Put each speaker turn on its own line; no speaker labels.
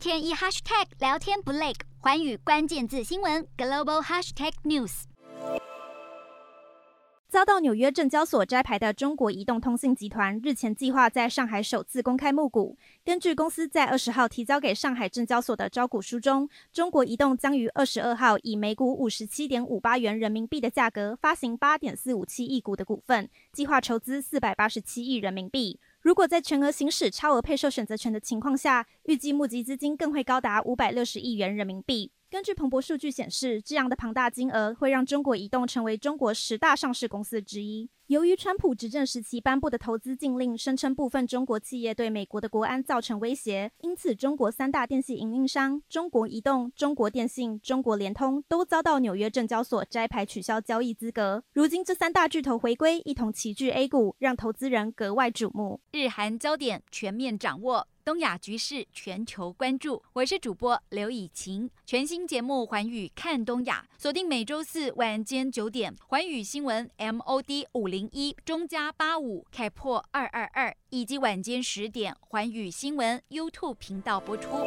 天一 hashtag 聊天不累，寰宇关键字新闻 global hashtag news。
遭到纽约证交所摘牌的中国移动通信集团日前计划在上海首次公开募股。根据公司在二十号提交给上海证交所的招股书中，中国移动将于二十二号以每股五十七点五八元人民币的价格发行八点四五七亿股的股份，计划筹资四百八十七亿人民币。如果在全额行使超额配售选择权的情况下，预计募集资金更会高达五百六十亿元人民币。根据彭博数据显示，这样的庞大金额会让中国移动成为中国十大上市公司之一。由于川普执政时期颁布的投资禁令，声称部分中国企业对美国的国安造成威胁，因此中国三大电信营运商中国移动、中国电信、中国联通都遭到纽约证交所摘牌取消交易资格。如今这三大巨头回归，一同齐聚 A 股，让投资人格外瞩目。
日韩焦点全面掌握。东亚局势全球关注，我是主播刘以晴。全新节目《寰宇看东亚》，锁定每周四晚间九点，《寰宇新闻》MOD 五零零一中加八五开破二二二，以及晚间十点，《环宇新闻》YouTube 频道播出。